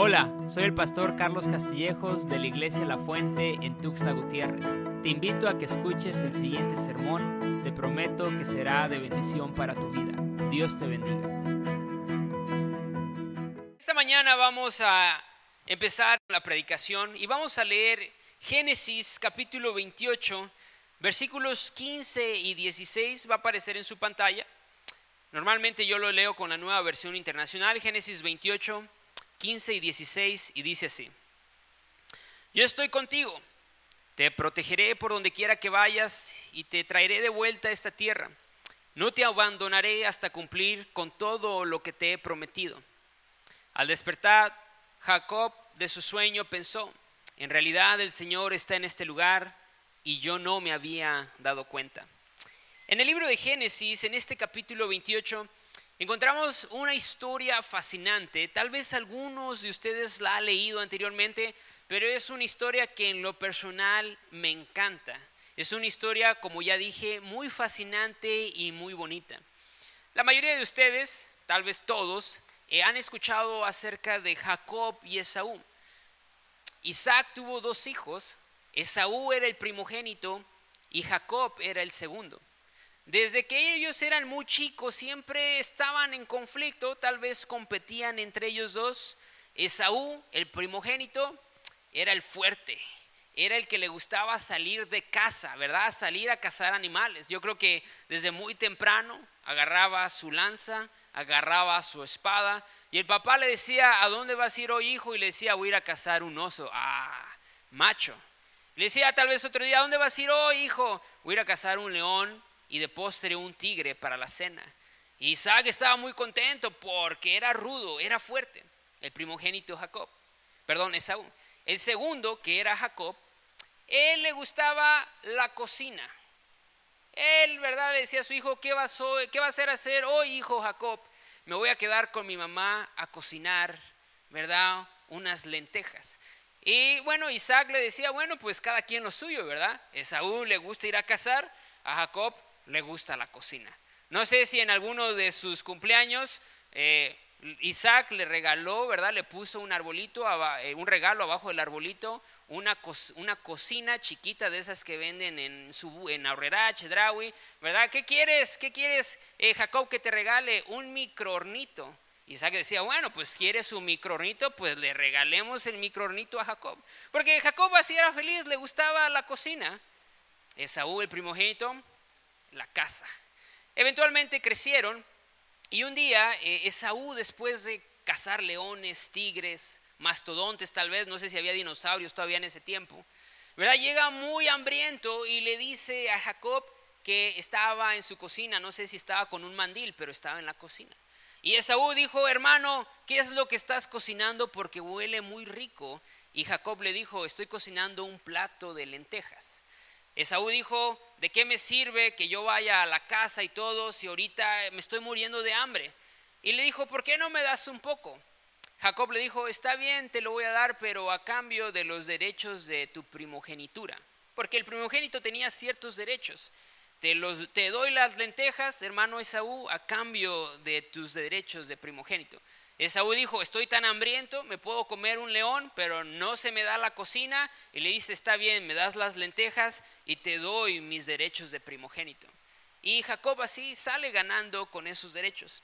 Hola, soy el pastor Carlos Castillejos de la Iglesia La Fuente en Tuxtla Gutiérrez. Te invito a que escuches el siguiente sermón. Te prometo que será de bendición para tu vida. Dios te bendiga. Esta mañana vamos a empezar la predicación y vamos a leer Génesis capítulo 28, versículos 15 y 16. Va a aparecer en su pantalla. Normalmente yo lo leo con la nueva versión internacional, Génesis 28, 15 y 16, y dice así, yo estoy contigo, te protegeré por donde quiera que vayas y te traeré de vuelta a esta tierra. No te abandonaré hasta cumplir con todo lo que te he prometido. Al despertar, Jacob de su sueño pensó, en realidad el Señor está en este lugar y yo no me había dado cuenta. En el libro de Génesis, en este capítulo 28, encontramos una historia fascinante. Tal vez algunos de ustedes la han leído anteriormente, pero es una historia que en lo personal me encanta. Es una historia, como ya dije, muy fascinante y muy bonita. La mayoría de ustedes, tal vez todos, eh, han escuchado acerca de Jacob y Esaú. Isaac tuvo dos hijos, Esaú era el primogénito y Jacob era el segundo. Desde que ellos eran muy chicos, siempre estaban en conflicto, tal vez competían entre ellos dos. Esaú, el primogénito, era el fuerte, era el que le gustaba salir de casa, ¿verdad? Salir a cazar animales. Yo creo que desde muy temprano agarraba su lanza, agarraba su espada y el papá le decía, ¿a dónde vas a ir hoy, hijo? Y le decía, voy a ir a cazar un oso. Ah, macho. Le decía tal vez otro día, ¿a dónde vas a ir hoy, hijo? Voy a ir a cazar un león y de postre un tigre para la cena. Isaac estaba muy contento porque era rudo, era fuerte. El primogénito Jacob, perdón, Esaú. El segundo, que era Jacob, él le gustaba la cocina. Él, ¿verdad? Le decía a su hijo, ¿qué vas, qué vas a hacer hoy, hijo Jacob? Me voy a quedar con mi mamá a cocinar, ¿verdad? Unas lentejas. Y bueno, Isaac le decía, bueno, pues cada quien lo suyo, ¿verdad? Esaú le gusta ir a cazar, a Jacob le gusta la cocina. No sé si en alguno de sus cumpleaños eh, Isaac le regaló, ¿verdad? Le puso un arbolito, eh, un regalo abajo del arbolito, una, una cocina chiquita de esas que venden en, su, en Aurrera, Chedraui, ¿verdad? ¿Qué quieres? ¿Qué quieres, eh, Jacob, que te regale? Un microornito. Isaac decía, bueno, pues quieres un microornito, pues le regalemos el microornito a Jacob. Porque Jacob así era feliz, le gustaba la cocina. Esaú, el primogénito, la casa. Eventualmente crecieron y un día eh, Esaú, después de cazar leones, tigres, mastodontes tal vez, no sé si había dinosaurios todavía en ese tiempo, ¿verdad? Llega muy hambriento y le dice a Jacob que estaba en su cocina, no sé si estaba con un mandil, pero estaba en la cocina. Y Esaú dijo, hermano, ¿qué es lo que estás cocinando? Porque huele muy rico. Y Jacob le dijo, estoy cocinando un plato de lentejas. Esaú dijo, ¿de qué me sirve que yo vaya a la casa y todo si ahorita me estoy muriendo de hambre? Y le dijo, ¿por qué no me das un poco? Jacob le dijo, está bien, te lo voy a dar, pero a cambio de los derechos de tu primogenitura. Porque el primogénito tenía ciertos derechos. Te, los, te doy las lentejas, hermano Esaú, a cambio de tus derechos de primogénito. Esaú dijo, estoy tan hambriento, me puedo comer un león, pero no se me da la cocina. Y le dice, está bien, me das las lentejas y te doy mis derechos de primogénito. Y Jacob así sale ganando con esos derechos.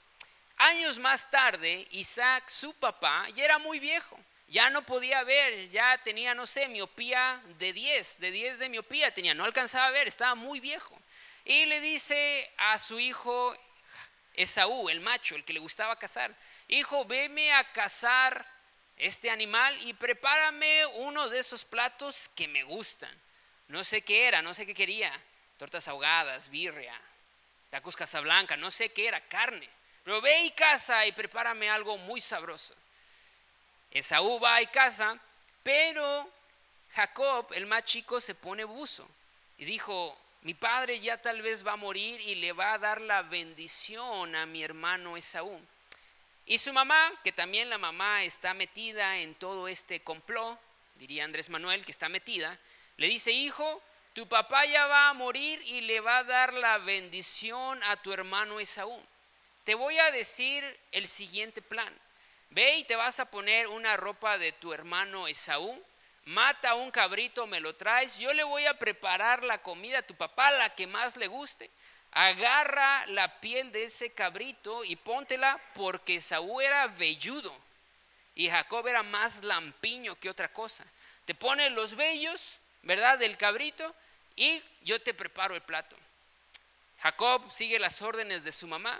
Años más tarde, Isaac, su papá, ya era muy viejo. Ya no podía ver, ya tenía, no sé, miopía de 10, de 10 de miopía tenía, no alcanzaba a ver, estaba muy viejo. Y le dice a su hijo Esaú, el macho, el que le gustaba cazar, hijo, veme a cazar este animal y prepárame uno de esos platos que me gustan. No sé qué era, no sé qué quería. Tortas ahogadas, birria, tacos casablanca, no sé qué era, carne. Pero ve y caza y prepárame algo muy sabroso. Esaú va y caza, pero Jacob, el más chico, se pone buzo. Y dijo, mi padre ya tal vez va a morir y le va a dar la bendición a mi hermano Esaú. Y su mamá, que también la mamá está metida en todo este complot, diría Andrés Manuel, que está metida, le dice, hijo, tu papá ya va a morir y le va a dar la bendición a tu hermano Esaú. Te voy a decir el siguiente plan. ve y te vas a poner una ropa de tu hermano Esaú, mata un cabrito, me lo traes, yo le voy a preparar la comida a tu papá, la que más le guste. Agarra la piel de ese cabrito y póntela porque Esaú era velludo y Jacob era más lampiño que otra cosa. Te pone los vellos, ¿verdad? Del cabrito y yo te preparo el plato. Jacob sigue las órdenes de su mamá.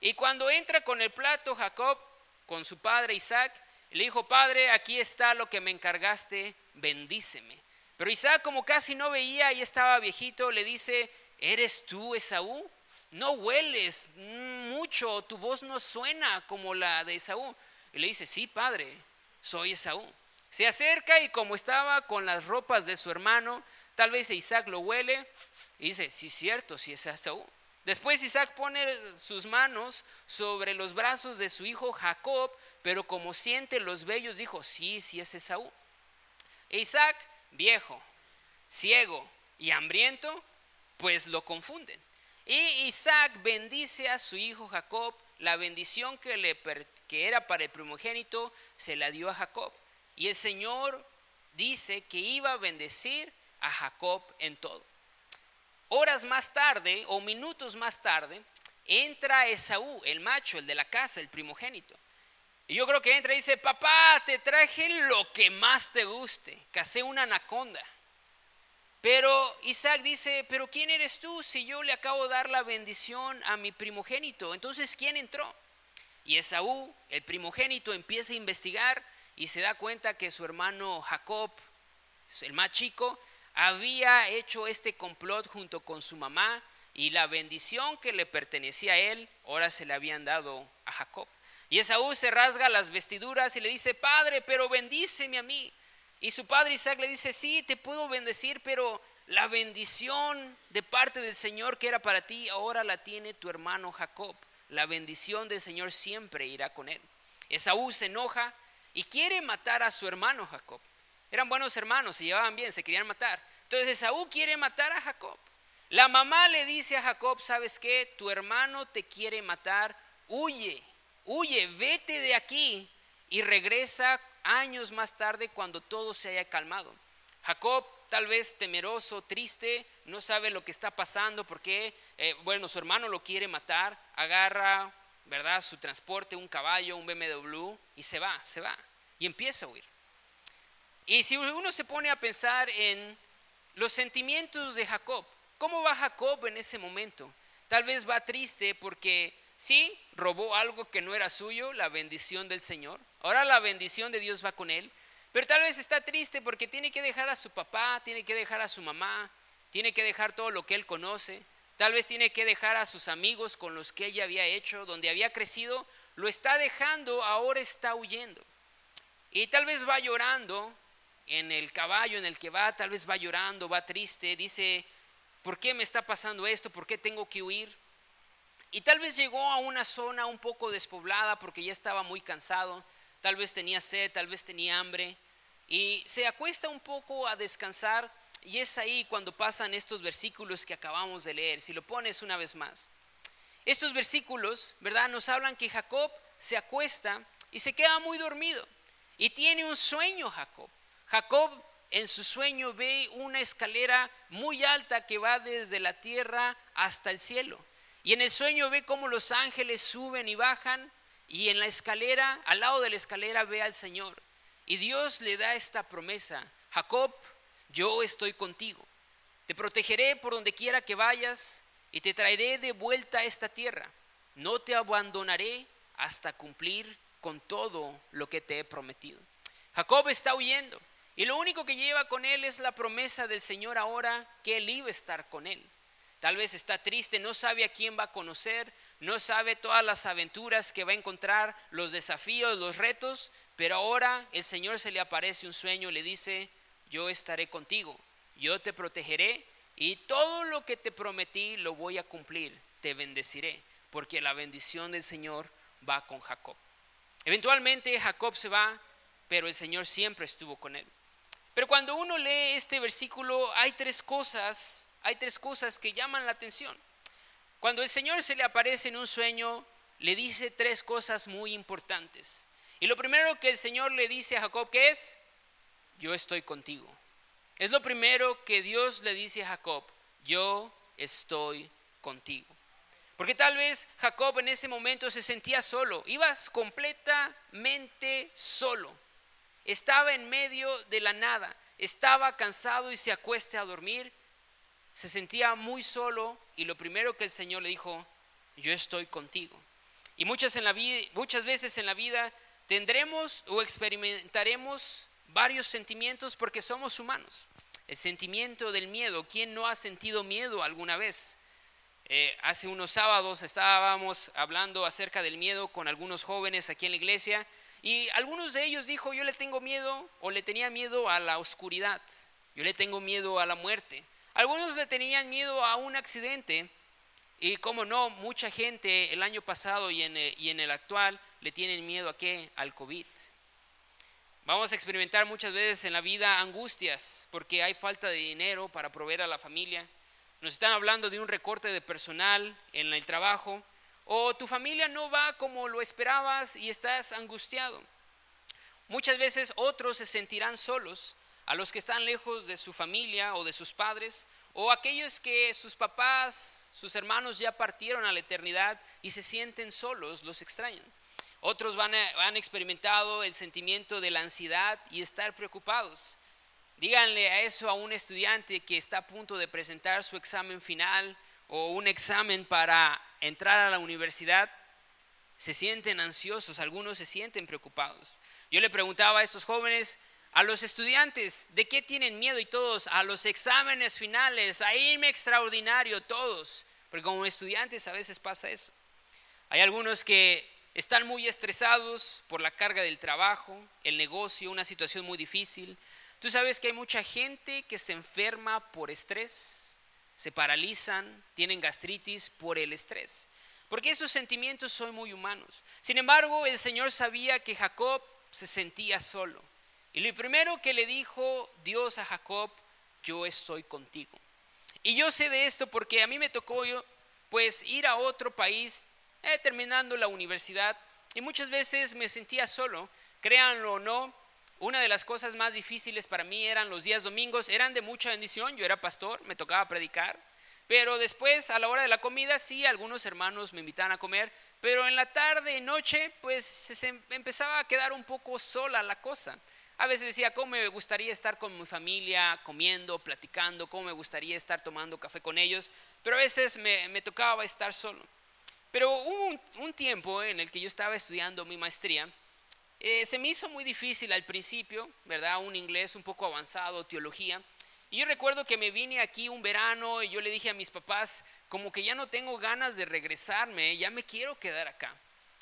Y cuando entra con el plato, Jacob, con su padre Isaac, le dijo, Padre, aquí está lo que me encargaste, bendíceme. Pero Isaac, como casi no veía y estaba viejito, le dice, ¿eres tú Esaú? No hueles mucho, tu voz no suena como la de Esaú. Y le dice, sí, padre, soy Esaú. Se acerca y como estaba con las ropas de su hermano, tal vez Isaac lo huele y dice, sí, cierto, sí es Esaú. Después Isaac pone sus manos sobre los brazos de su hijo Jacob, pero como siente los vellos, dijo, sí, sí es Esaú. E Isaac, viejo, ciego y hambriento, pues lo confunden. Y Isaac bendice a su hijo Jacob, la bendición que, le, que era para el primogénito se la dio a Jacob. Y el Señor dice que iba a bendecir a Jacob en todo. Horas más tarde o minutos más tarde, entra Esaú, el macho, el de la casa, el primogénito. Y yo creo que entra y dice, papá, te traje lo que más te guste, casé una anaconda. Pero Isaac dice, pero ¿quién eres tú si yo le acabo de dar la bendición a mi primogénito? Entonces, ¿quién entró? Y Esaú, el primogénito, empieza a investigar y se da cuenta que su hermano Jacob, el más chico, había hecho este complot junto con su mamá y la bendición que le pertenecía a él, ahora se le habían dado a Jacob. Y Esaú se rasga las vestiduras y le dice, Padre, pero bendíceme a mí. Y su padre Isaac le dice, sí, te puedo bendecir, pero la bendición de parte del Señor que era para ti, ahora la tiene tu hermano Jacob. La bendición del Señor siempre irá con él. Esaú se enoja y quiere matar a su hermano Jacob. Eran buenos hermanos, se llevaban bien, se querían matar. Entonces Esaú quiere matar a Jacob. La mamá le dice a Jacob, ¿sabes qué? Tu hermano te quiere matar, huye, huye, vete de aquí y regresa años más tarde cuando todo se haya calmado. Jacob tal vez temeroso, triste, no sabe lo que está pasando porque, eh, bueno, su hermano lo quiere matar, agarra, ¿verdad? Su transporte, un caballo, un BMW y se va, se va y empieza a huir. Y si uno se pone a pensar en los sentimientos de Jacob, ¿cómo va Jacob en ese momento? Tal vez va triste porque sí, robó algo que no era suyo, la bendición del Señor. Ahora la bendición de Dios va con él. Pero tal vez está triste porque tiene que dejar a su papá, tiene que dejar a su mamá, tiene que dejar todo lo que él conoce. Tal vez tiene que dejar a sus amigos con los que ella había hecho, donde había crecido, lo está dejando, ahora está huyendo. Y tal vez va llorando en el caballo en el que va, tal vez va llorando, va triste, dice, ¿por qué me está pasando esto? ¿Por qué tengo que huir? Y tal vez llegó a una zona un poco despoblada porque ya estaba muy cansado, tal vez tenía sed, tal vez tenía hambre, y se acuesta un poco a descansar y es ahí cuando pasan estos versículos que acabamos de leer, si lo pones una vez más. Estos versículos, ¿verdad? Nos hablan que Jacob se acuesta y se queda muy dormido y tiene un sueño Jacob. Jacob en su sueño ve una escalera muy alta que va desde la tierra hasta el cielo. Y en el sueño ve cómo los ángeles suben y bajan. Y en la escalera, al lado de la escalera, ve al Señor. Y Dios le da esta promesa. Jacob, yo estoy contigo. Te protegeré por donde quiera que vayas y te traeré de vuelta a esta tierra. No te abandonaré hasta cumplir con todo lo que te he prometido. Jacob está huyendo. Y lo único que lleva con él es la promesa del Señor ahora que él iba a estar con él. Tal vez está triste, no sabe a quién va a conocer, no sabe todas las aventuras que va a encontrar, los desafíos, los retos, pero ahora el Señor se le aparece un sueño y le dice, yo estaré contigo, yo te protegeré y todo lo que te prometí lo voy a cumplir, te bendeciré, porque la bendición del Señor va con Jacob. Eventualmente Jacob se va, pero el Señor siempre estuvo con él. Pero cuando uno lee este versículo, hay tres cosas, hay tres cosas que llaman la atención. Cuando el Señor se le aparece en un sueño, le dice tres cosas muy importantes. Y lo primero que el Señor le dice a Jacob, que es? Yo estoy contigo. Es lo primero que Dios le dice a Jacob, yo estoy contigo. Porque tal vez Jacob en ese momento se sentía solo, ibas completamente solo. Estaba en medio de la nada, estaba cansado y se acueste a dormir. Se sentía muy solo y lo primero que el Señor le dijo, yo estoy contigo. Y muchas, en la muchas veces en la vida tendremos o experimentaremos varios sentimientos porque somos humanos. El sentimiento del miedo, ¿quién no ha sentido miedo alguna vez? Eh, hace unos sábados estábamos hablando acerca del miedo con algunos jóvenes aquí en la iglesia y algunos de ellos dijo, yo le tengo miedo o le tenía miedo a la oscuridad, yo le tengo miedo a la muerte. Algunos le tenían miedo a un accidente y como no, mucha gente el año pasado y en el, actual le tienen miedo a qué? Al COVID. Vamos a experimentar muchas veces en la vida angustias porque hay falta de dinero para proveer a la familia. Nos están hablando de un recorte de personal en el trabajo o tu familia no va como lo esperabas y estás angustiado. Muchas veces otros se sentirán solos, a los que están lejos de su familia o de sus padres, o aquellos que sus papás, sus hermanos ya partieron a la eternidad y se sienten solos, los extrañan. Otros van han experimentado el sentimiento de la ansiedad y estar preocupados. Díganle a eso a un estudiante que está a punto de presentar su examen final o un examen para entrar a la universidad. Se sienten ansiosos, algunos se sienten preocupados. Yo le preguntaba a estos jóvenes, a los estudiantes, ¿de qué tienen miedo? Y todos, a los exámenes finales, a irme extraordinario, todos. Porque como estudiantes a veces pasa eso. Hay algunos que están muy estresados por la carga del trabajo, el negocio, una situación muy difícil. Tú sabes que hay mucha gente que se enferma por estrés, se paralizan, tienen gastritis por el estrés. Porque esos sentimientos son muy humanos. Sin embargo, el Señor sabía que Jacob se sentía solo. Y lo primero que le dijo Dios a Jacob, yo estoy contigo. Y yo sé de esto porque a mí me tocó yo, pues ir a otro país eh, terminando la universidad y muchas veces me sentía solo, créanlo o no, una de las cosas más difíciles para mí eran los días domingos, eran de mucha bendición, yo era pastor, me tocaba predicar, pero después a la hora de la comida sí, algunos hermanos me invitaban a comer, pero en la tarde, noche, pues se empezaba a quedar un poco sola la cosa. A veces decía, ¿cómo me gustaría estar con mi familia, comiendo, platicando? ¿Cómo me gustaría estar tomando café con ellos? Pero a veces me, tocaba estar solo. Pero hubo un, tiempo en el que yo estaba estudiando mi maestría. Eh, se me hizo muy difícil al principio, ¿verdad? Un inglés un poco avanzado, teología. Y yo recuerdo que me vine aquí un verano y yo le dije a mis papás, como que ya no tengo ganas de regresarme, ya me quiero quedar acá.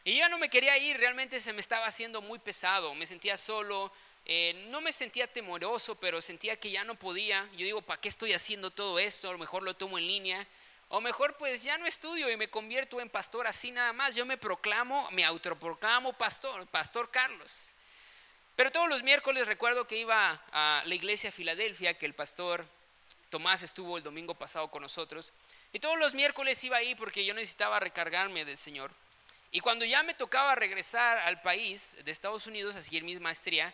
Y ya no me quería ir, realmente se me estaba haciendo muy pesado, me sentía solo, eh, no me sentía temoroso, pero sentía que ya no podía. Yo digo, ¿para qué estoy haciendo todo esto? A lo mejor lo tomo en línea. O mejor pues ya no estudio y me convierto en pastor así nada más. Yo me proclamo, me autoproclamo pastor, pastor Carlos. Pero todos los miércoles recuerdo que iba a la iglesia Filadelfia, que el pastor Tomás estuvo el domingo pasado con nosotros. Y todos los miércoles iba ahí porque yo necesitaba recargarme del Señor. Y cuando ya me tocaba regresar al país de Estados Unidos a seguir mi maestría,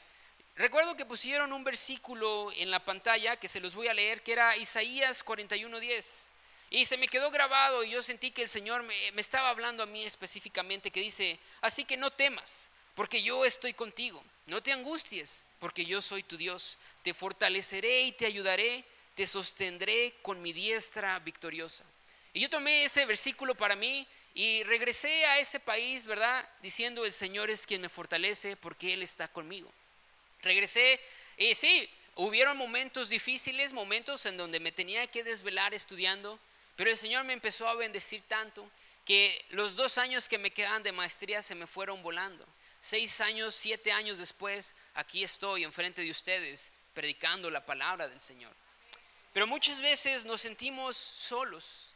Recuerdo que pusieron un versículo en la pantalla que se los voy a leer, que era Isaías 41:10. Y se me quedó grabado y yo sentí que el Señor me, estaba hablando a mí específicamente, que dice, así que no temas, porque yo estoy contigo. No te angusties, porque yo soy tu Dios. Te fortaleceré y te ayudaré, te sostendré con mi diestra victoriosa. Y yo tomé ese versículo para mí y regresé a ese país, ¿verdad? Diciendo, el Señor es quien me fortalece porque Él está conmigo. Regresé y sí, hubieron momentos difíciles, momentos en donde me tenía que desvelar estudiando, pero el Señor me empezó a bendecir tanto que los dos años que me quedan de maestría se me fueron volando. Seis años, siete años después, aquí estoy enfrente de ustedes predicando la palabra del Señor. Pero muchas veces nos sentimos solos.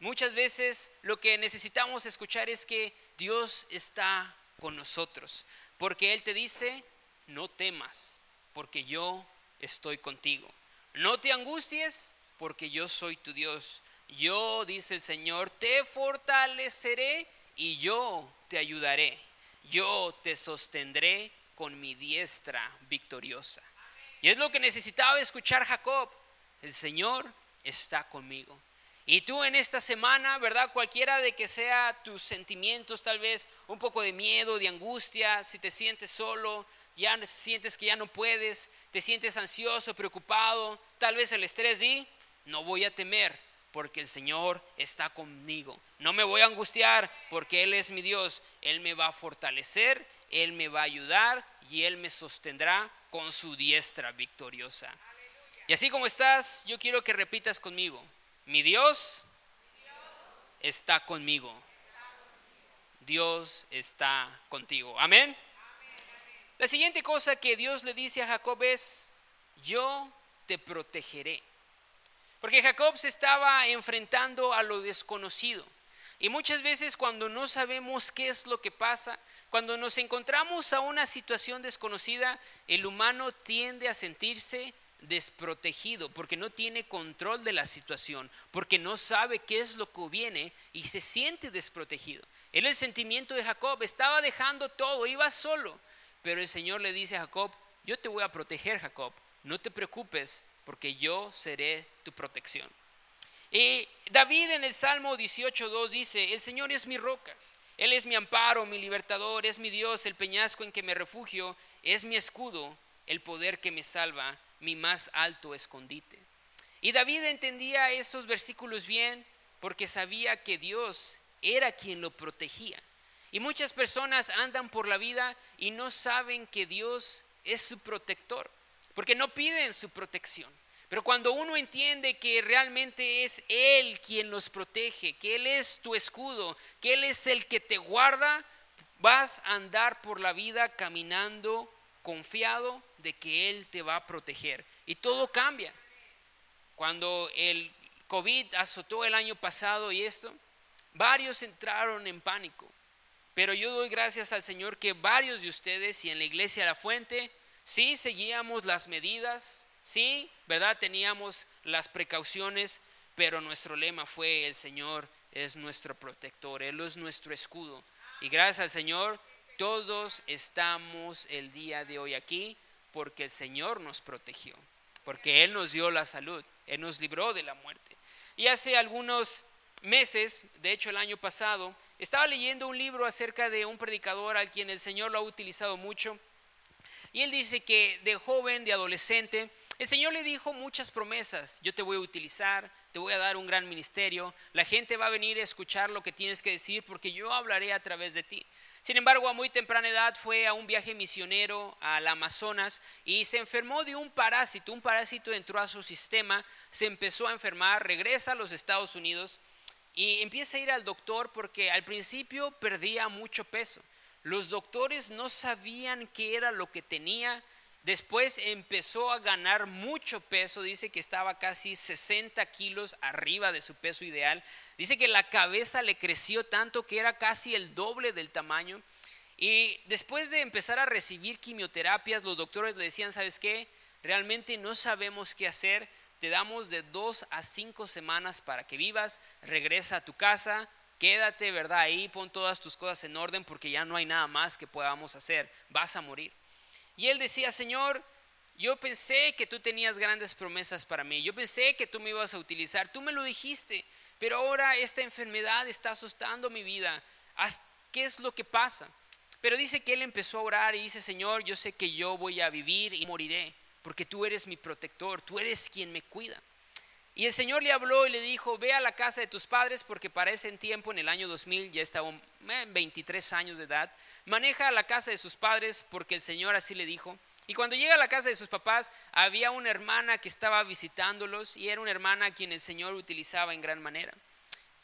Muchas veces lo que necesitamos escuchar es que Dios está con nosotros, porque Él te dice, no temas, porque yo estoy contigo. No te angusties, porque yo soy tu Dios. Yo, dice el Señor, te fortaleceré y yo te ayudaré. yo te sostendré con mi diestra victoriosa. Y es lo que necesitaba escuchar Jacob. El Señor está conmigo. Y tú en esta semana, ¿verdad? Cualquiera de que sea tus sentimientos, tal vez un poco de miedo, de angustia, si te sientes solo, ya sientes que ya no puedes, te sientes ansioso, preocupado, tal vez el estrés y no voy a temer porque el Señor está conmigo. No me voy a angustiar porque Él es mi Dios. Él me va a fortalecer, Él me va a ayudar y Él me sostendrá con su diestra victoriosa. Y así como estás, yo quiero que repitas conmigo. Mi Dios está conmigo. Dios está contigo. Amén. La siguiente cosa que Dios le dice a Jacob es, yo te protegeré. Porque Jacob se estaba enfrentando a lo desconocido. Y muchas veces cuando no sabemos qué es lo que pasa, cuando nos encontramos a una situación desconocida, el humano tiende a sentirse desprotegido, porque no tiene control de la situación, porque no sabe qué es lo que viene y se siente desprotegido. Era el sentimiento de Jacob, estaba dejando todo, iba solo, pero el Señor le dice a Jacob, yo te voy a proteger, Jacob, no te preocupes, porque yo seré tu protección. Y David en el Salmo 18.2 dice, el Señor es mi roca, Él es mi amparo, mi libertador, es mi Dios, el peñasco en que me refugio, es mi escudo, el poder que me salva, mi más alto escondite. Y David entendía esos versículos bien porque sabía que Dios era quien lo protegía. Y muchas personas andan por la vida y no saben que Dios es su protector, porque no piden su protección. Pero cuando uno entiende que realmente es Él quien los protege, que Él es tu escudo, que Él es el que te guarda, vas a andar por la vida caminando confiado de que Él te va a proteger. Y todo cambia. Cuando el COVID azotó el año pasado y esto, varios entraron en pánico. Pero yo doy gracias al Señor que varios de ustedes y en la iglesia La Fuente, sí seguíamos las medidas, sí, ¿verdad? Teníamos las precauciones, pero nuestro lema fue el Señor es nuestro protector, Él es nuestro escudo. Y gracias al Señor, todos estamos el día de hoy aquí porque el Señor nos protegió, porque Él nos dio la salud, Él nos libró de la muerte. Y hace algunos meses, de hecho el año pasado, estaba leyendo un libro acerca de un predicador al quien el Señor lo ha utilizado mucho. Y él dice que de joven, de adolescente, el Señor le dijo muchas promesas. Yo te voy a utilizar, te voy a dar un gran ministerio, la gente va a venir a escuchar lo que tienes que decir porque yo hablaré a través de ti. Sin embargo, a muy temprana edad fue a un viaje misionero al Amazonas y se enfermó de un parásito. Un parásito entró a su sistema, se empezó a enfermar, regresa a los Estados Unidos y empieza a ir al doctor porque al principio perdía mucho peso. Los doctores no sabían qué era lo que tenía. Después empezó a ganar mucho peso, dice que estaba casi 60 kilos arriba de su peso ideal. Dice que la cabeza le creció tanto que era casi el doble del tamaño. Y después de empezar a recibir quimioterapias, los doctores le decían, ¿sabes qué? Realmente no sabemos qué hacer te damos de dos a cinco semanas para que vivas, regresa a tu casa, quédate, ¿verdad? Ahí pon todas tus cosas en orden porque ya no hay nada más que podamos hacer, vas a morir. Y él decía, Señor, yo pensé que tú tenías grandes promesas para mí, yo pensé que tú me ibas a utilizar, tú me lo dijiste, pero ahora esta enfermedad está asustando mi vida. ¿Qué es lo que pasa? Pero dice que él empezó a orar y dice, Señor, yo sé que yo voy a vivir y moriré porque tú eres mi protector, tú eres quien me cuida. Y el Señor le habló y le dijo, ve a la casa de tus padres porque para ese tiempo, en el año 2000, ya estaba 23 años de edad, maneja a la casa de sus padres porque el Señor así le dijo. Y cuando llega a la casa de sus papás, había una hermana que estaba visitándolos y era una hermana a quien el Señor utilizaba en gran manera.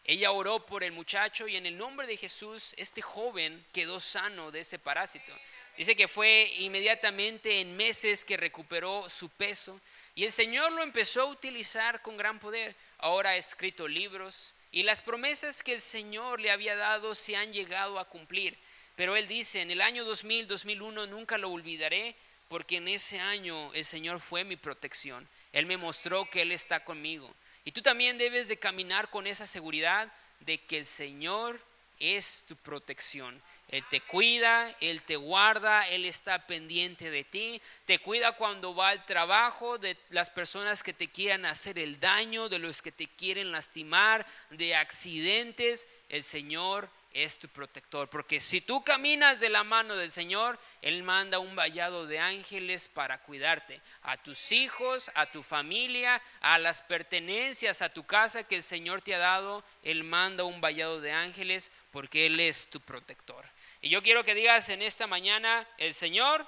Ella oró por el muchacho y en el nombre de Jesús, este joven quedó sano de ese parásito. Dice que fue inmediatamente en meses que recuperó su peso y el Señor lo empezó a utilizar con gran poder. Ahora ha escrito libros y las promesas que el Señor le había dado se han llegado a cumplir. Pero él dice, en el año 2000, 2001 nunca lo olvidaré porque en ese año el Señor fue mi protección. Él me mostró que Él está conmigo. Y tú también debes de caminar con esa seguridad de que el Señor es tu protección. Él te cuida, Él te guarda, Él está pendiente de ti, te cuida cuando va al trabajo, de las personas que te quieran hacer el daño, de los que te quieren lastimar, de accidentes. El Señor es tu protector. Porque si tú caminas de la mano del Señor, Él manda un vallado de ángeles para cuidarte. A tus hijos, a tu familia, a las pertenencias, a tu casa que el Señor te ha dado, Él manda un vallado de ángeles porque Él es tu protector. Y yo quiero que digas en esta mañana, el Señor,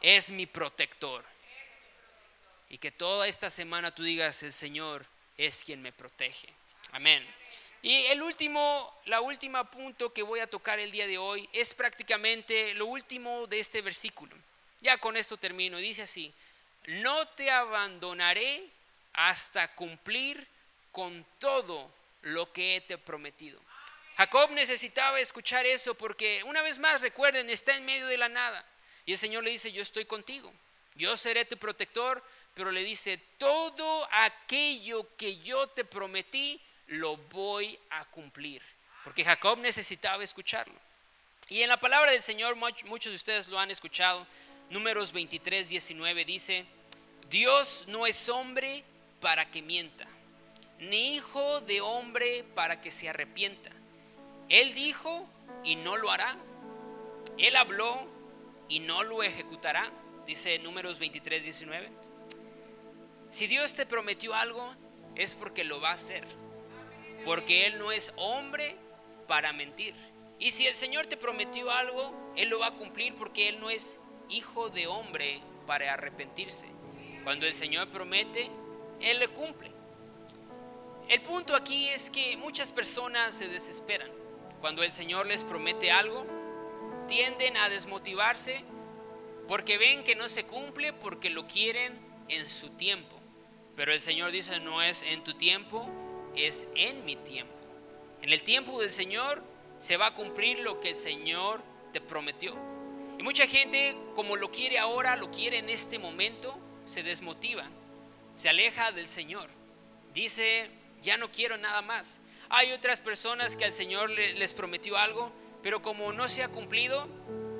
es mi protector. Y que toda esta semana tú digas, el Señor es quien me protege. Amén. Y el último, la última punto que voy a tocar el día de hoy es prácticamente lo último de este versículo. Ya con esto termino. Dice así, no te abandonaré hasta cumplir con todo lo que te he prometido. Jacob necesitaba escuchar eso porque una vez más, recuerden, está en medio de la nada. Y el Señor le dice, yo estoy contigo, yo seré tu protector, pero le dice, todo aquello que yo te prometí, lo voy a cumplir. Porque Jacob necesitaba escucharlo. Y en la palabra del Señor, muchos de ustedes lo han escuchado, números 23, 19 dice, Dios no es hombre para que mienta, ni hijo de hombre para que se arrepienta. Él dijo y no lo hará. Él habló y no lo ejecutará, dice números 23, 19. Si Dios te prometió algo, es porque lo va a hacer porque Él no es hombre para mentir. Y si el Señor te prometió algo, Él lo va a cumplir porque Él no es hijo de hombre para arrepentirse. Cuando el Señor promete, Él le cumple. El punto aquí es que muchas personas se desesperan. Cuando el Señor les promete algo, tienden a desmotivarse porque ven que no se cumple porque lo quieren en su tiempo. Pero el Señor dice, no es en tu tiempo, es en mi tiempo. En el tiempo del Señor se va a cumplir lo que el Señor te prometió. Y mucha gente, como lo quiere ahora, lo quiere en este momento, se desmotiva, se aleja del Señor. Dice, ya no quiero nada más. Hay otras personas que al Señor les prometió algo, pero como no se ha cumplido,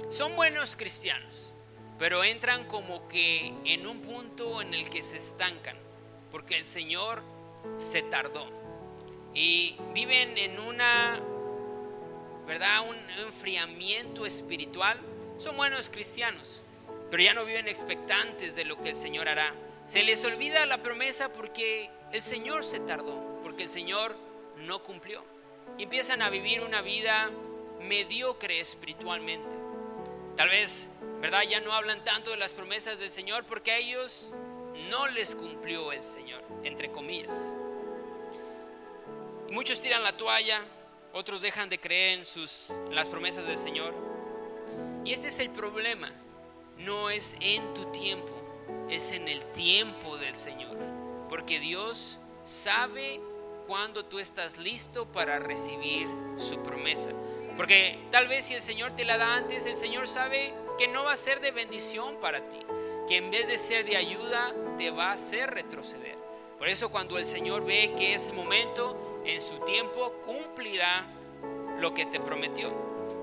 son buenos cristianos, pero entran como que en un punto en el que se estancan, porque el Señor se tardó y viven en una, ¿verdad? Un enfriamiento espiritual. Son buenos cristianos, pero ya no viven expectantes de lo que el Señor hará. Se les olvida la promesa porque el Señor se tardó, porque el Señor no cumplió. Y empiezan a vivir una vida mediocre espiritualmente. Tal vez, ¿verdad? Ya no hablan tanto de las promesas del Señor porque a ellos no les cumplió el Señor, entre comillas muchos tiran la toalla, otros dejan de creer en, sus, las promesas del Señor. Y este es el problema. No es en tu tiempo, es en el tiempo del Señor. Porque Dios sabe cuándo tú estás listo para recibir su promesa. Porque tal vez si el Señor te la da antes, el Señor sabe que no va a ser de bendición para ti. Que en vez de ser de ayuda, te va a hacer retroceder. Por eso cuando el Señor ve que es el momento, en su tiempo cumplirá lo que te prometió.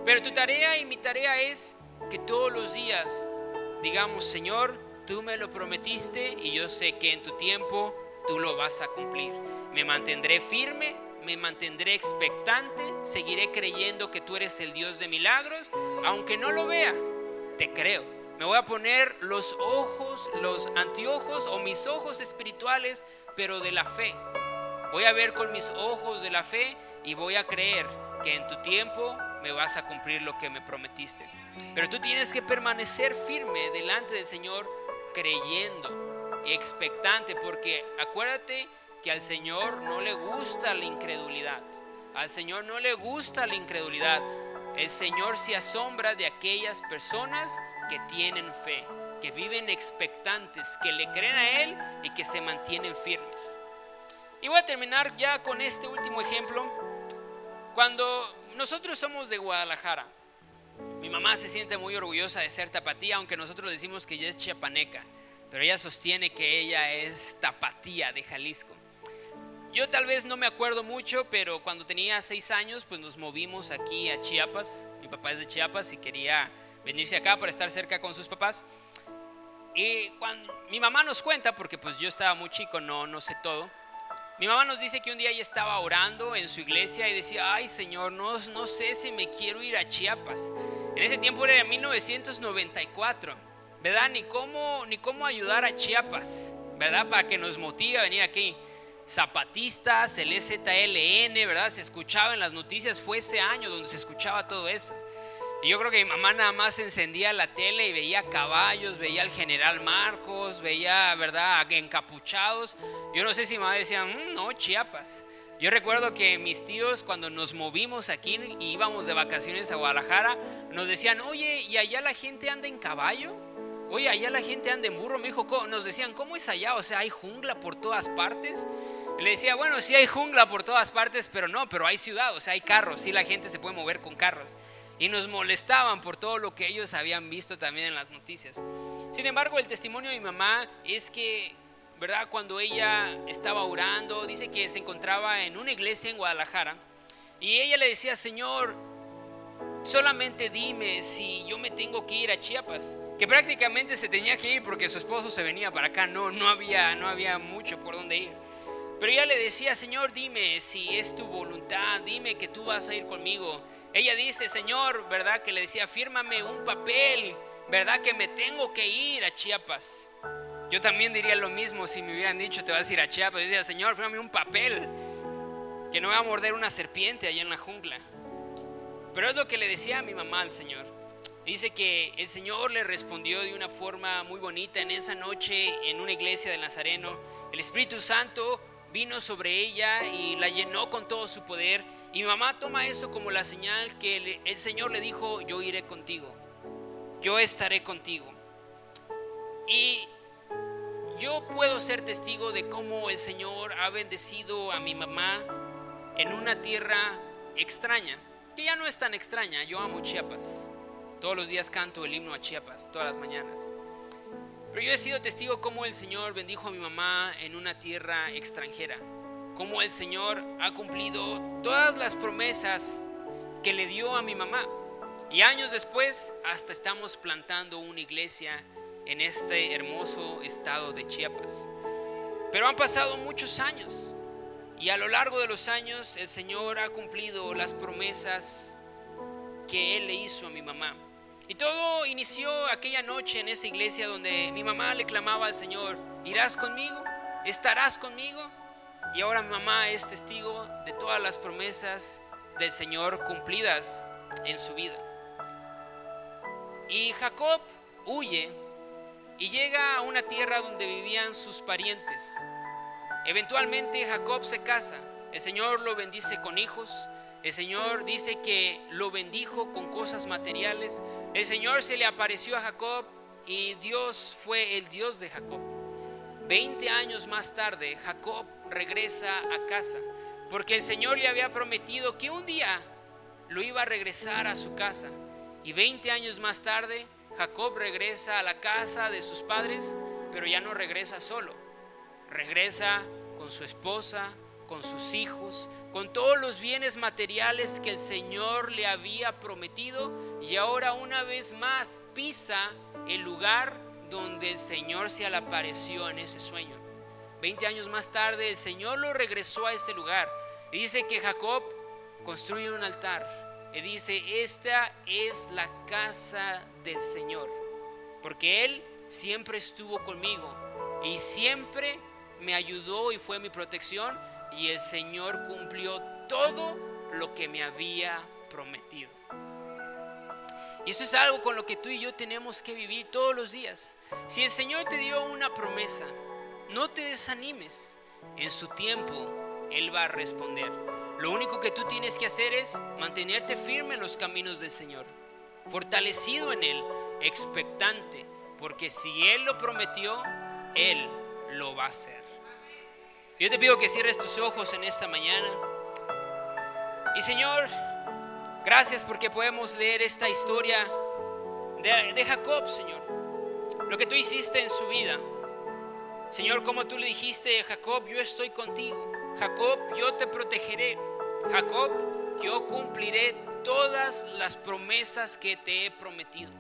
Pero tu tarea y mi tarea es que todos los días digamos, Señor, tú me lo prometiste y yo sé que en tu tiempo tú lo vas a cumplir. Me mantendré firme, me mantendré expectante, seguiré creyendo que tú eres el Dios de milagros, aunque no lo vea, te creo. Me voy a poner los ojos, los anteojos o mis ojos espirituales, pero de la fe. Voy a ver con mis ojos de la fe y voy a creer que en tu tiempo me vas a cumplir lo que me prometiste. Pero tú tienes que permanecer firme delante del Señor creyendo expectante, porque acuérdate que al Señor no le gusta la incredulidad. Al Señor no le gusta la incredulidad. El Señor se asombra de aquellas personas que tienen fe, que viven expectantes, que le creen a Él y que se mantienen firmes. Y voy a terminar ya con este último ejemplo. Cuando nosotros somos de Guadalajara, mi mamá se siente muy orgullosa de ser tapatía, aunque nosotros decimos que ella es chiapaneca, pero ella sostiene que ella es tapatía de Jalisco. yo tal vez no me acuerdo mucho, pero cuando tenía seis años, pues nos movimos aquí a Chiapas. Mi papá es de Chiapas y quería venirse acá para estar cerca con sus papás. Y mi mamá nos cuenta, porque pues yo estaba muy chico, no, no sé todo. Mi mamá nos dice que un día ella estaba orando en su iglesia y decía, ay Señor, no, no sé si me quiero ir a Chiapas. En ese tiempo era 1994, ¿verdad? Ni cómo, ni cómo ayudar a Chiapas, ¿verdad? Para que nos motive a venir aquí. Zapatistas, el ZLN, ¿verdad? Se escuchaba en las noticias, fue ese año donde se escuchaba todo eso. Y yo creo que mi mamá nada más encendía la tele y veía caballos, veía al general Marcos, veía, ¿verdad?, encapuchados. Yo no sé si mi mamá decía, mm, no, Chiapas. Yo recuerdo que mis tíos cuando nos movimos aquí y íbamos de vacaciones a Guadalajara, nos decían, oye, ¿y allá la gente anda en caballo? Oye, allá la gente anda en burro. Me dijo, nos decían, ¿cómo es allá? O sea, hay jungla por todas partes. le decía, bueno, sí hay jungla por todas partes, pero no, pero hay ciudad, o sea, hay carros, sí la gente se puede mover con carros. Y nos molestaban por todo lo que ellos habían visto también en las noticias. Sin embargo, el testimonio de mi mamá es que, ¿verdad? Cuando ella estaba orando, dice que se encontraba en una iglesia en Guadalajara y ella le decía, Señor, solamente dime si yo me tengo que ir a Chiapas que prácticamente se tenía que ir porque su esposo se venía para acá, no, no, había, no había mucho por dónde ir. Pero ella le decía, Señor, dime si es tu voluntad, dime que tú vas a ir conmigo. Ella dice, Señor, ¿verdad? Que le decía, fírmame un papel, ¿verdad? Que me tengo que ir a Chiapas. Yo también diría lo mismo si me hubieran dicho, te vas a ir a Chiapas. Yo decía, Señor, fírmame un papel, que no va a morder una serpiente allá en la jungla. Pero es lo que le decía a mi mamá al Señor. Dice que el Señor le respondió de una forma muy bonita en esa noche en una iglesia de Nazareno. El Espíritu Santo vino sobre ella y la llenó con todo su poder. Y mi mamá toma eso como la señal que el Señor le dijo, yo iré contigo, yo estaré contigo. Y yo puedo ser testigo de cómo el Señor ha bendecido a mi mamá en una tierra extraña, que ya no es tan extraña, yo amo Chiapas. Todos los días canto el himno a Chiapas, todas las mañanas. Pero yo he sido testigo cómo el Señor bendijo a mi mamá en una tierra extranjera. Cómo el Señor ha cumplido todas las promesas que le dio a mi mamá. Y años después hasta estamos plantando una iglesia en este hermoso estado de Chiapas. Pero han pasado muchos años y a lo largo de los años el Señor ha cumplido las promesas que Él le hizo a mi mamá. Y todo inició aquella noche en esa iglesia donde mi mamá le clamaba al Señor, ¿irás conmigo? ¿Estarás conmigo? Y ahora mi mamá es testigo de todas las promesas del Señor cumplidas en su vida. Y Jacob huye y llega a una tierra donde vivían sus parientes. Eventualmente Jacob se casa, el Señor lo bendice con hijos, el Señor dice que lo bendijo con cosas materiales. El Señor se le apareció a Jacob y Dios fue el Dios de Jacob. Veinte años más tarde, Jacob regresa a casa porque el Señor le había prometido que un día lo iba a regresar a su casa. Y veinte años más tarde, Jacob regresa a la casa de sus padres, pero ya no regresa solo. Regresa con su esposa, con sus hijos, con todos los bienes materiales que el Señor le había prometido y ahora una vez más pisa el lugar donde el Señor se le apareció en ese sueño. Veinte años más tarde el Señor lo regresó a ese lugar y dice que Jacob construye un altar y dice, esta es la casa del Señor, porque Él siempre estuvo conmigo y siempre me ayudó y fue mi protección y el Señor cumplió todo lo que me había prometido. Y esto es algo con lo que tú y yo tenemos que vivir todos los días. Si el Señor te dio una promesa, no te desanimes. En su tiempo, Él va a responder. Lo único que tú tienes que hacer es mantenerte firme en los caminos del Señor, fortalecido en Él, expectante, porque si Él lo prometió, Él lo va a hacer. Yo te pido que cierres tus ojos en esta mañana. Y Señor, gracias porque podemos leer esta historia de, Jacob, Señor. Lo que tú hiciste en su vida. Señor, como tú le dijiste Jacob, yo estoy contigo. Jacob, yo te protegeré. Jacob, yo cumpliré todas las promesas que te he prometido.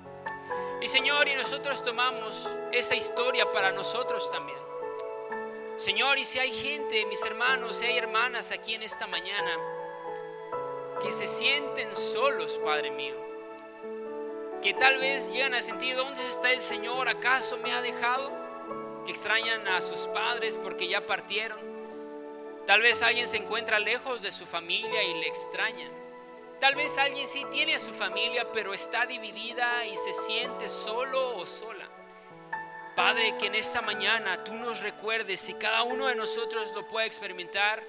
Y Señor, y nosotros tomamos esa historia para nosotros también. Señor, y si hay gente, mis hermanos, si hay hermanas aquí en esta mañana, que se sienten solos, Padre mío, que tal vez llegan a sentir, ¿dónde está el Señor? ¿Acaso me ha dejado? Que extrañan a sus padres porque ya partieron. Tal vez alguien se encuentra lejos de su familia y le extraña. Tal vez alguien sí tiene a su familia, pero está dividida y se siente solo o sola. Padre, que en esta mañana tú nos recuerdes y cada uno de nosotros lo pueda experimentar,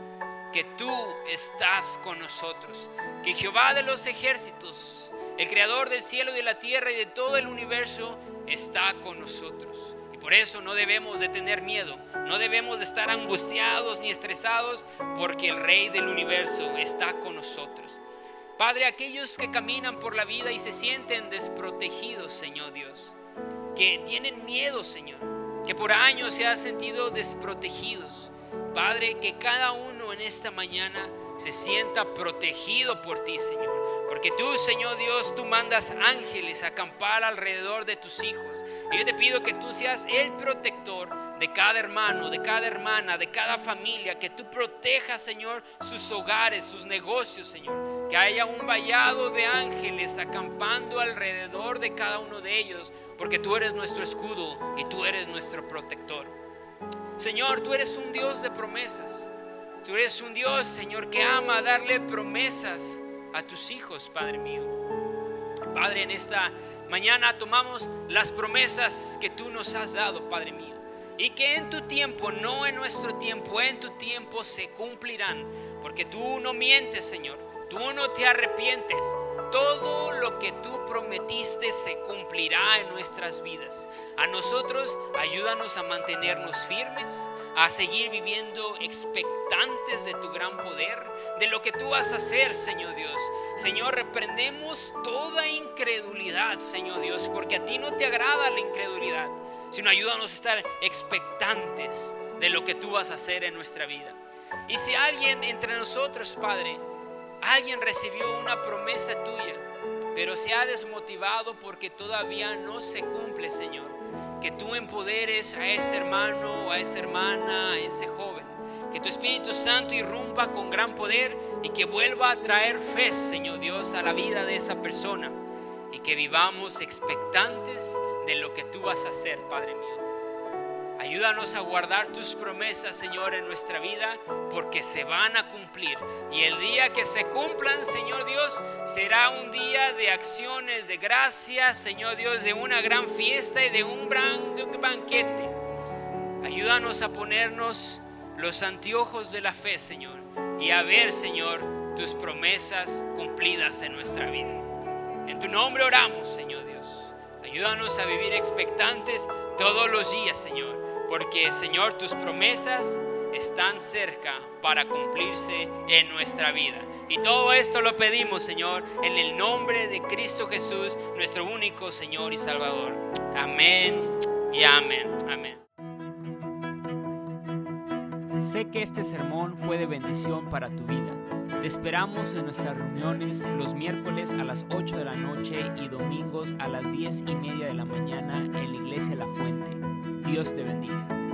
que tú estás con nosotros, que Jehová de los ejércitos, el creador del cielo y de la tierra y de todo el universo, está con nosotros. Y por eso no debemos de tener miedo, no debemos de estar angustiados ni estresados, porque el Rey del universo está con nosotros. Padre, aquellos que caminan por la vida y se sienten desprotegidos, Señor Dios, que tienen miedo, Señor, que por años se han sentido desprotegidos. Padre, que cada uno en esta mañana se sienta protegido por ti, Señor. Porque tú, Señor Dios, tú mandas ángeles a acampar alrededor de tus hijos. Y yo te pido que tú seas el protector de cada hermano, de cada hermana, de cada familia, que tú protejas, Señor, sus hogares, sus negocios, Señor que haya un vallado de ángeles acampando alrededor de cada uno de ellos, porque tú eres nuestro escudo y tú eres nuestro protector. Señor, tú eres un Dios de promesas. Tú eres un Dios, Señor, que ama darle promesas a tus hijos, Padre mío. Padre, en esta mañana tomamos las promesas que tú nos has dado, Padre mío. Y que en tu tiempo, no en nuestro tiempo, en tu tiempo se cumplirán. Porque tú no mientes, Señor. Tú no te arrepientes. Todo lo que tú prometiste se cumplirá en nuestras vidas. A nosotros ayúdanos a mantenernos firmes, a seguir viviendo expectantes de tu gran poder, de lo que tú vas a hacer, Señor Dios. Señor, reprendemos toda incredulidad, Señor Dios, porque a ti no te agrada la incredulidad, sino ayúdanos a estar expectantes de lo que tú vas a hacer en nuestra vida. Y si alguien entre nosotros, Padre, Alguien recibió una promesa tuya, pero se ha desmotivado porque todavía no se cumple, Señor. Que tú empoderes a ese hermano, a esa hermana, a ese joven. Que tu Espíritu Santo irrumpa con gran poder y que vuelva a traer fe, Señor Dios, a la vida de esa persona. Y que vivamos expectantes de lo que tú vas a hacer, Padre mío. Ayúdanos a guardar tus promesas, Señor, en nuestra vida, porque se van a cumplir. Y el día que se cumplan, Señor Dios, será un día de acciones de gracias, Señor Dios, de una gran fiesta y de un gran banquete. Ayúdanos a ponernos los anteojos de la fe, Señor, y a ver, Señor, tus promesas cumplidas en nuestra vida. En tu nombre oramos, Señor Dios. Ayúdanos a vivir expectantes todos los días, Señor porque Señor, tus promesas están cerca para cumplirse en nuestra vida. Y todo esto lo pedimos, Señor, en el nombre de Cristo Jesús, nuestro único Señor y Salvador. Amén y amén. Amén. Sé que este sermón fue de bendición para tu vida. Te esperamos en nuestras reuniones los miércoles a las 8 de la noche y domingos a las 10 y media de la mañana en la iglesia La Fuente. Dios te bendiga.